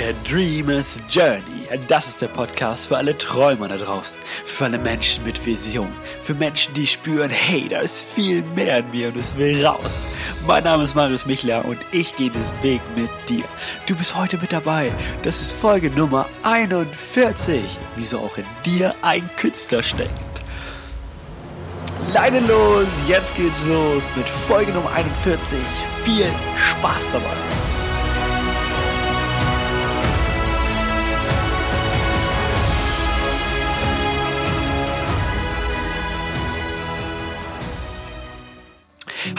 A Dreamer's Journey. Das ist der Podcast für alle Träumer da draußen. Für alle Menschen mit Vision. Für Menschen, die spüren, hey, da ist viel mehr in mir und es will raus. Mein Name ist Marius Michler und ich gehe diesen Weg mit dir. Du bist heute mit dabei. Das ist Folge Nummer 41. Wieso auch in dir ein Künstler steckt. Leine los, jetzt geht's los mit Folge Nummer 41. Viel Spaß dabei.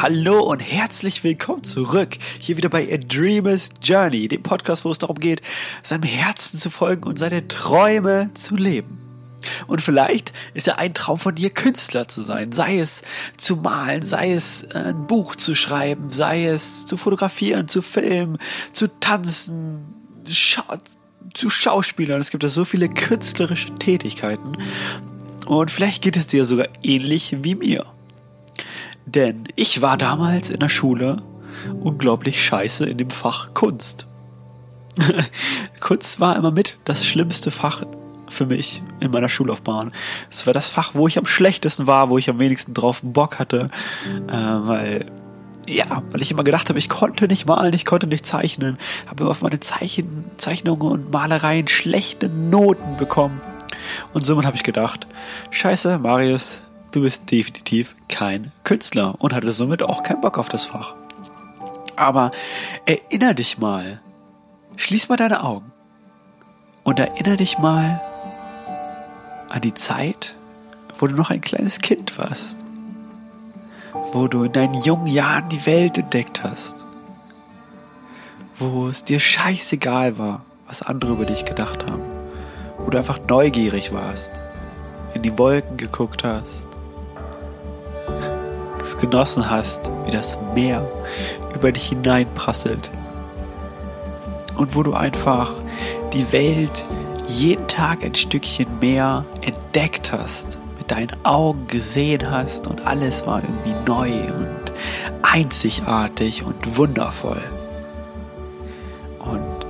Hallo und herzlich willkommen zurück. Hier wieder bei A Dreamer's Journey, dem Podcast, wo es darum geht, seinem Herzen zu folgen und seine Träume zu leben. Und vielleicht ist ja ein Traum von dir, Künstler zu sein. Sei es zu malen, sei es äh, ein Buch zu schreiben, sei es zu fotografieren, zu filmen, zu tanzen, scha zu Schauspielern. Es gibt ja so viele künstlerische Tätigkeiten. Und vielleicht geht es dir sogar ähnlich wie mir. Denn ich war damals in der Schule unglaublich scheiße in dem Fach Kunst. Kunst war immer mit das schlimmste Fach für mich in meiner Schullaufbahn. Es war das Fach, wo ich am schlechtesten war, wo ich am wenigsten drauf Bock hatte, äh, weil ja, weil ich immer gedacht habe, ich konnte nicht malen, ich konnte nicht zeichnen, habe immer auf meine Zeichen, Zeichnungen und Malereien schlechte Noten bekommen. Und somit habe ich gedacht, scheiße, Marius, du bist definitiv kein Künstler und hatte somit auch keinen Bock auf das Fach. Aber erinner dich mal, schließ mal deine Augen und erinnere dich mal an die Zeit, wo du noch ein kleines Kind warst, wo du in deinen jungen Jahren die Welt entdeckt hast, wo es dir scheißegal war, was andere über dich gedacht haben, wo du einfach neugierig warst, in die Wolken geguckt hast, es genossen hast, wie das Meer über dich hineinprasselt und wo du einfach die Welt jeden Tag ein Stückchen mehr entdeckt hast, mit deinen Augen gesehen hast und alles war irgendwie neu und einzigartig und wundervoll. Und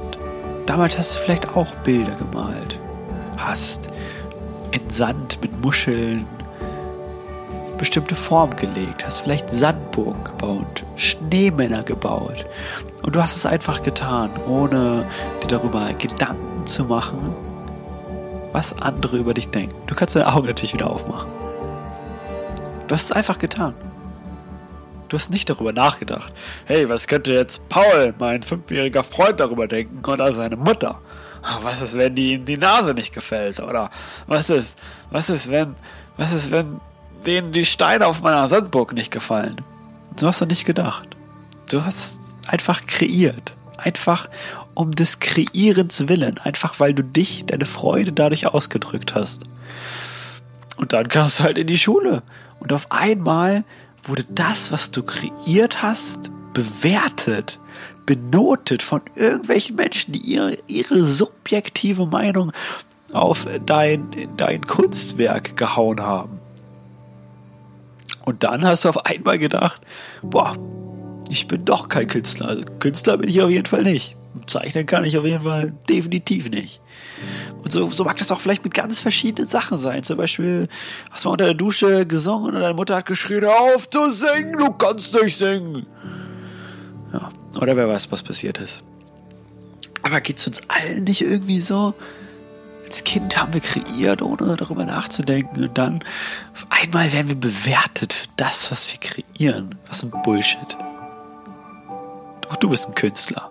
damals hast du vielleicht auch Bilder gemalt, hast in Sand mit Muscheln bestimmte Form gelegt, hast vielleicht Sandburgen gebaut, Schneemänner gebaut. Und du hast es einfach getan, ohne dir darüber Gedanken zu machen, was andere über dich denken. Du kannst deine Augen natürlich wieder aufmachen. Du hast es einfach getan. Du hast nicht darüber nachgedacht. Hey, was könnte jetzt Paul, mein fünfjähriger Freund, darüber denken oder seine Mutter? Ah, was ist, wenn die in die Nase nicht gefällt? Oder was ist, was ist, wenn, was ist, wenn denen die Steine auf meiner Sandburg nicht gefallen. So hast du nicht gedacht. Du hast einfach kreiert. Einfach um des Kreierens willen. Einfach weil du dich, deine Freude dadurch ausgedrückt hast. Und dann kamst du halt in die Schule. Und auf einmal wurde das, was du kreiert hast, bewertet, benotet von irgendwelchen Menschen, die ihre, ihre subjektive Meinung auf dein, dein Kunstwerk gehauen haben. Und dann hast du auf einmal gedacht, boah, ich bin doch kein Künstler. Also Künstler bin ich auf jeden Fall nicht. Zeichnen kann ich auf jeden Fall definitiv nicht. Und so, so mag das auch vielleicht mit ganz verschiedenen Sachen sein. Zum Beispiel hast du mal unter der Dusche gesungen und deine Mutter hat geschrien, auf zu singen, du kannst nicht singen. Ja, oder wer weiß, was passiert ist. Aber geht's uns allen nicht irgendwie so? Als Kind haben wir kreiert, ohne darüber nachzudenken. Und dann auf einmal werden wir bewertet für das, was wir kreieren. Was ein Bullshit. Doch du bist ein Künstler.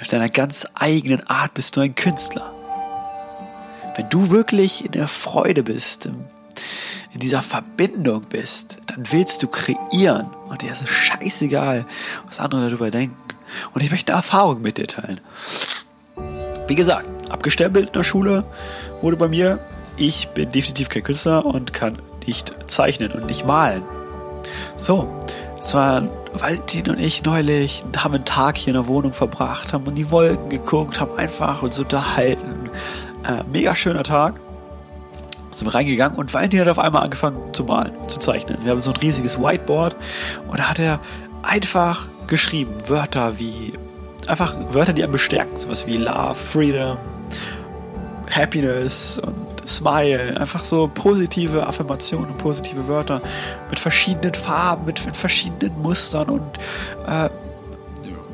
Auf deiner ganz eigenen Art bist du ein Künstler. Wenn du wirklich in der Freude bist, in dieser Verbindung bist, dann willst du kreieren. Und dir ist es scheißegal, was andere darüber denken. Und ich möchte eine Erfahrung mit dir teilen. Wie gesagt, abgestempelt in der Schule wurde bei mir, ich bin definitiv kein Künstler und kann nicht zeichnen und nicht malen. So, es war Valentin und ich neulich, haben einen Tag hier in der Wohnung verbracht, haben in die Wolken geguckt, haben einfach uns unterhalten. Äh, mega schöner Tag. Sind wir reingegangen und Valentin hat auf einmal angefangen zu malen, zu zeichnen. Wir haben so ein riesiges Whiteboard und da hat er einfach geschrieben, Wörter wie einfach Wörter, die einen bestärken, sowas wie Love, Freedom, Happiness und Smile, einfach so positive Affirmationen, positive Wörter mit verschiedenen Farben, mit, mit verschiedenen Mustern und äh,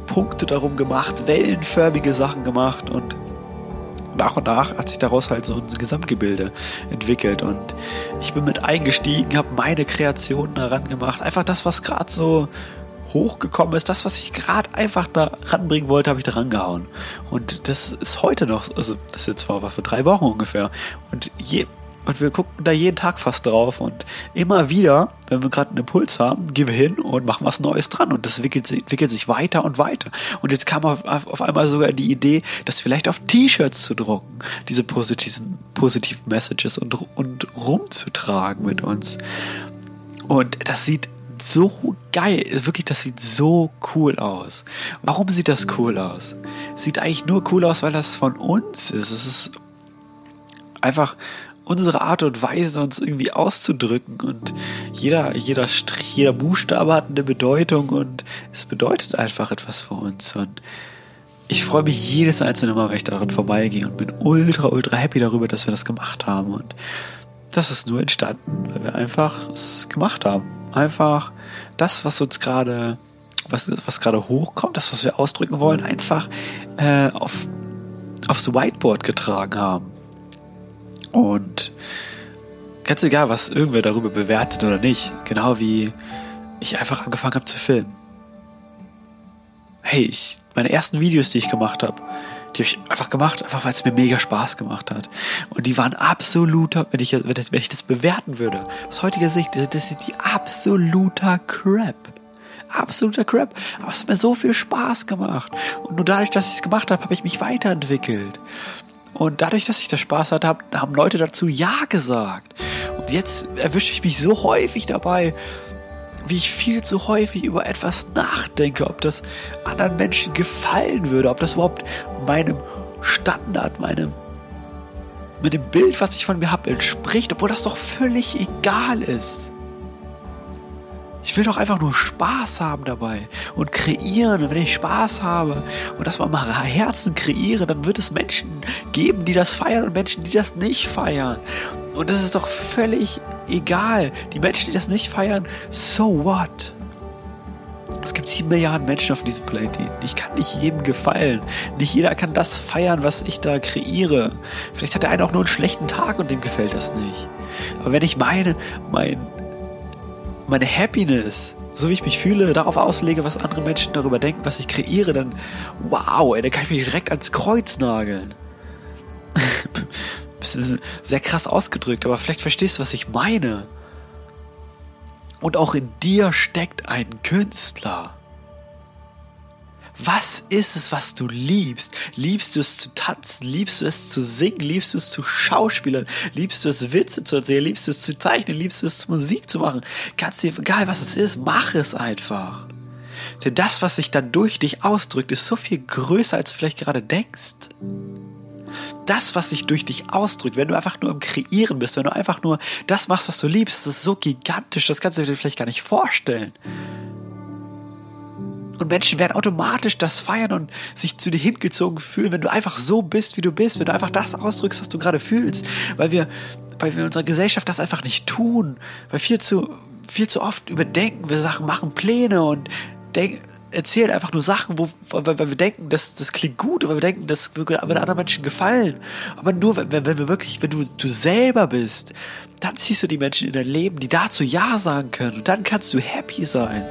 Punkte darum gemacht, wellenförmige Sachen gemacht und nach und nach hat sich daraus halt so ein Gesamtgebilde entwickelt und ich bin mit eingestiegen, habe meine Kreationen daran gemacht, einfach das, was gerade so hochgekommen ist, das, was ich gerade einfach da ranbringen wollte, habe ich da rangehauen. Und das ist heute noch, also das ist jetzt war für drei Wochen ungefähr. Und je, und wir gucken da jeden Tag fast drauf und immer wieder, wenn wir gerade einen Impuls haben, gehen wir hin und machen was Neues dran und das entwickelt, entwickelt sich weiter und weiter. Und jetzt kam auf, auf einmal sogar die Idee, das vielleicht auf T-Shirts zu drucken, diese positiven, positiven Messages und, und rumzutragen mit uns. Und das sieht so geil. Wirklich, das sieht so cool aus. Warum sieht das cool aus? Sieht eigentlich nur cool aus, weil das von uns ist. Es ist einfach unsere Art und Weise, uns irgendwie auszudrücken. Und jeder, jeder Strich, jeder Buchstabe hat eine Bedeutung und es bedeutet einfach etwas für uns. Und ich freue mich jedes einzelne Mal, wenn ich daran vorbeigehe und bin ultra, ultra happy darüber, dass wir das gemacht haben. Und das ist nur entstanden, weil wir einfach es gemacht haben. Einfach das, was uns gerade, was, was gerade hochkommt, das, was wir ausdrücken wollen, einfach äh, auf, aufs Whiteboard getragen haben. Und ganz egal, was irgendwer darüber bewertet oder nicht, genau wie ich einfach angefangen habe zu filmen. Hey, ich, meine ersten Videos, die ich gemacht habe, die habe ich einfach gemacht, einfach weil es mir mega Spaß gemacht hat. Und die waren absoluter, wenn ich, wenn ich das bewerten würde, aus heutiger Sicht, das ist die absoluter Crap. Absoluter Crap. Aber es hat mir so viel Spaß gemacht. Und nur dadurch, dass ich es gemacht habe, habe ich mich weiterentwickelt. Und dadurch, dass ich da Spaß hatte, haben Leute dazu Ja gesagt. Und jetzt erwische ich mich so häufig dabei, wie ich viel zu häufig über etwas nachdenke, ob das anderen Menschen gefallen würde, ob das überhaupt meinem Standard, meinem mit dem Bild, was ich von mir habe, entspricht, obwohl das doch völlig egal ist. Ich will doch einfach nur Spaß haben dabei und kreieren. Und wenn ich Spaß habe und das mal mal Herzen kreiere, dann wird es Menschen geben, die das feiern und Menschen, die das nicht feiern. Und das ist doch völlig egal. Die Menschen, die das nicht feiern, so what? Es gibt sieben Milliarden Menschen auf diesem Planeten. Ich kann nicht jedem gefallen. Nicht jeder kann das feiern, was ich da kreiere. Vielleicht hat der eine auch nur einen schlechten Tag und dem gefällt das nicht. Aber wenn ich meine, mein, meine Happiness, so wie ich mich fühle, darauf auslege, was andere Menschen darüber denken, was ich kreiere, dann wow, ey, dann kann ich mich direkt ans Kreuz nageln. sehr krass ausgedrückt, aber vielleicht verstehst du, was ich meine. Und auch in dir steckt ein Künstler. Was ist es, was du liebst? Liebst du es zu tanzen? Liebst du es zu singen? Liebst du es zu schauspielern? Liebst du es Witze zu erzählen? Liebst du es zu zeichnen? Liebst du es Musik zu machen? Ganz egal was es ist, mach es einfach. Denn das, was sich dann durch dich ausdrückt, ist so viel größer, als du vielleicht gerade denkst das, was sich durch dich ausdrückt, wenn du einfach nur im Kreieren bist, wenn du einfach nur das machst, was du liebst, das ist so gigantisch, das kannst du dir vielleicht gar nicht vorstellen. Und Menschen werden automatisch das feiern und sich zu dir hingezogen fühlen, wenn du einfach so bist, wie du bist, wenn du einfach das ausdrückst, was du gerade fühlst, weil wir, weil wir in unserer Gesellschaft das einfach nicht tun, weil viel zu, viel zu oft überdenken wir Sachen, machen Pläne und denken, erzählen einfach nur Sachen, wo, weil, weil wir denken, das, das klingt gut, weil wir denken, das würde anderen Menschen gefallen. Aber nur, wenn, wenn wir wirklich, wenn du, du selber bist, dann ziehst du die Menschen in dein Leben, die dazu Ja sagen können. Und dann kannst du happy sein.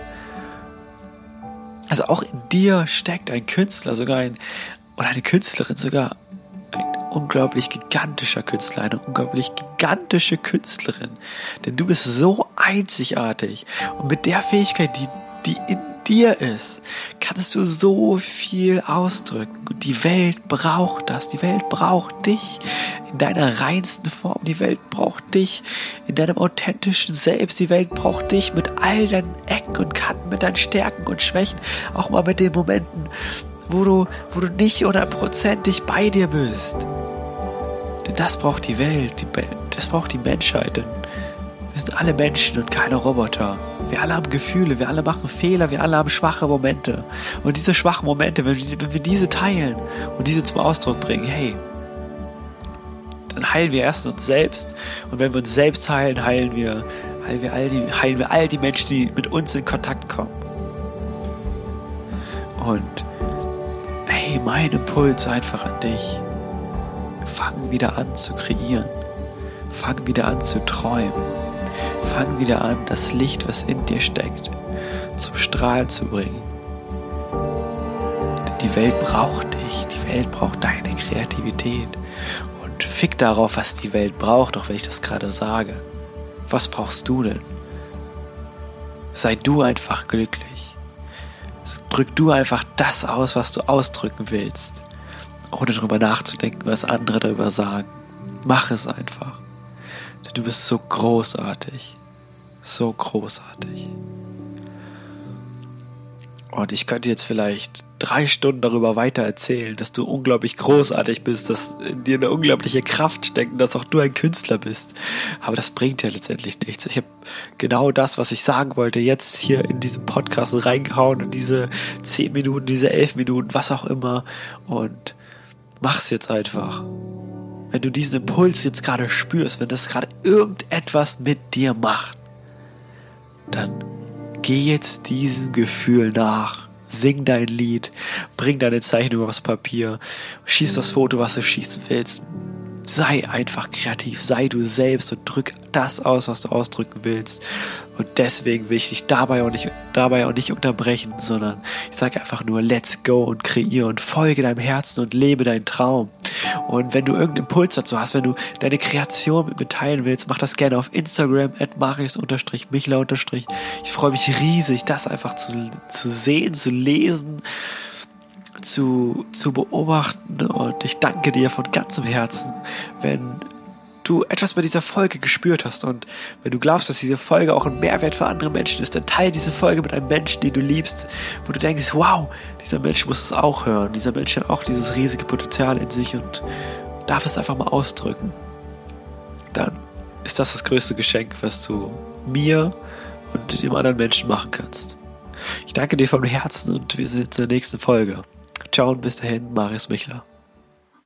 Also auch in dir steckt ein Künstler, sogar ein, oder eine Künstlerin, sogar ein unglaublich gigantischer Künstler, eine unglaublich gigantische Künstlerin. Denn du bist so einzigartig. Und mit der Fähigkeit, die, die in dir ist, kannst du so viel ausdrücken. Und die Welt braucht das. Die Welt braucht dich in deiner reinsten Form. Die Welt braucht dich in deinem authentischen Selbst. Die Welt braucht dich mit all deinen Ecken und Kanten, mit deinen Stärken und Schwächen. Auch mal mit den Momenten, wo du, wo du nicht hundertprozentig bei dir bist. Denn das braucht die Welt. Die, das braucht die Menschheit. Denn Wir sind alle Menschen und keine Roboter. Wir alle haben Gefühle, wir alle machen Fehler, wir alle haben schwache Momente. Und diese schwachen Momente, wenn wir, wenn wir diese teilen und diese zum Ausdruck bringen, hey, dann heilen wir erst uns selbst. Und wenn wir uns selbst heilen, heilen wir, heilen wir all die, heilen wir all die Menschen, die mit uns in Kontakt kommen. Und hey, mein Impuls einfach an dich. Fang wieder an zu kreieren. Fang wieder an zu träumen. Fang wieder an, das Licht, was in dir steckt, zum Strahlen zu bringen. Denn die Welt braucht dich. Die Welt braucht deine Kreativität. Und fick darauf, was die Welt braucht, auch wenn ich das gerade sage. Was brauchst du denn? Sei du einfach glücklich. Drück du einfach das aus, was du ausdrücken willst, ohne darüber nachzudenken, was andere darüber sagen. Mach es einfach. Denn du bist so großartig. So großartig. Und ich könnte jetzt vielleicht drei Stunden darüber weiter erzählen, dass du unglaublich großartig bist, dass in dir eine unglaubliche Kraft steckt und dass auch du ein Künstler bist. Aber das bringt ja letztendlich nichts. Ich habe genau das, was ich sagen wollte, jetzt hier in diesem Podcast reingehauen, in diese zehn Minuten, diese elf Minuten, was auch immer. Und mach's jetzt einfach. Wenn du diesen Impuls jetzt gerade spürst, wenn das gerade irgendetwas mit dir macht, dann geh jetzt diesem Gefühl nach. Sing dein Lied, bring deine Zeichnung aufs Papier, schieß das Foto, was du schießen willst, sei einfach kreativ, sei du selbst und drück das aus, was du ausdrücken willst. Und deswegen will ich dich dabei auch nicht, dabei auch nicht unterbrechen, sondern ich sage einfach nur, let's go und kreiere und folge deinem Herzen und lebe deinen Traum. Und wenn du irgendeinen Impuls dazu hast, wenn du deine Kreation mit mir teilen willst, mach das gerne auf Instagram, at marius-michler- Ich freue mich riesig, das einfach zu, zu sehen, zu lesen zu, zu beobachten. Und ich danke dir von ganzem Herzen, wenn du etwas bei dieser Folge gespürt hast und wenn du glaubst, dass diese Folge auch ein Mehrwert für andere Menschen ist, dann teile diese Folge mit einem Menschen, den du liebst, wo du denkst, wow, dieser Mensch muss es auch hören, dieser Mensch hat auch dieses riesige Potenzial in sich und darf es einfach mal ausdrücken. Dann ist das das größte Geschenk, was du mir und dem anderen Menschen machen kannst. Ich danke dir vom Herzen und wir sehen uns in der nächsten Folge. Ciao und bis dahin, Marius Michler.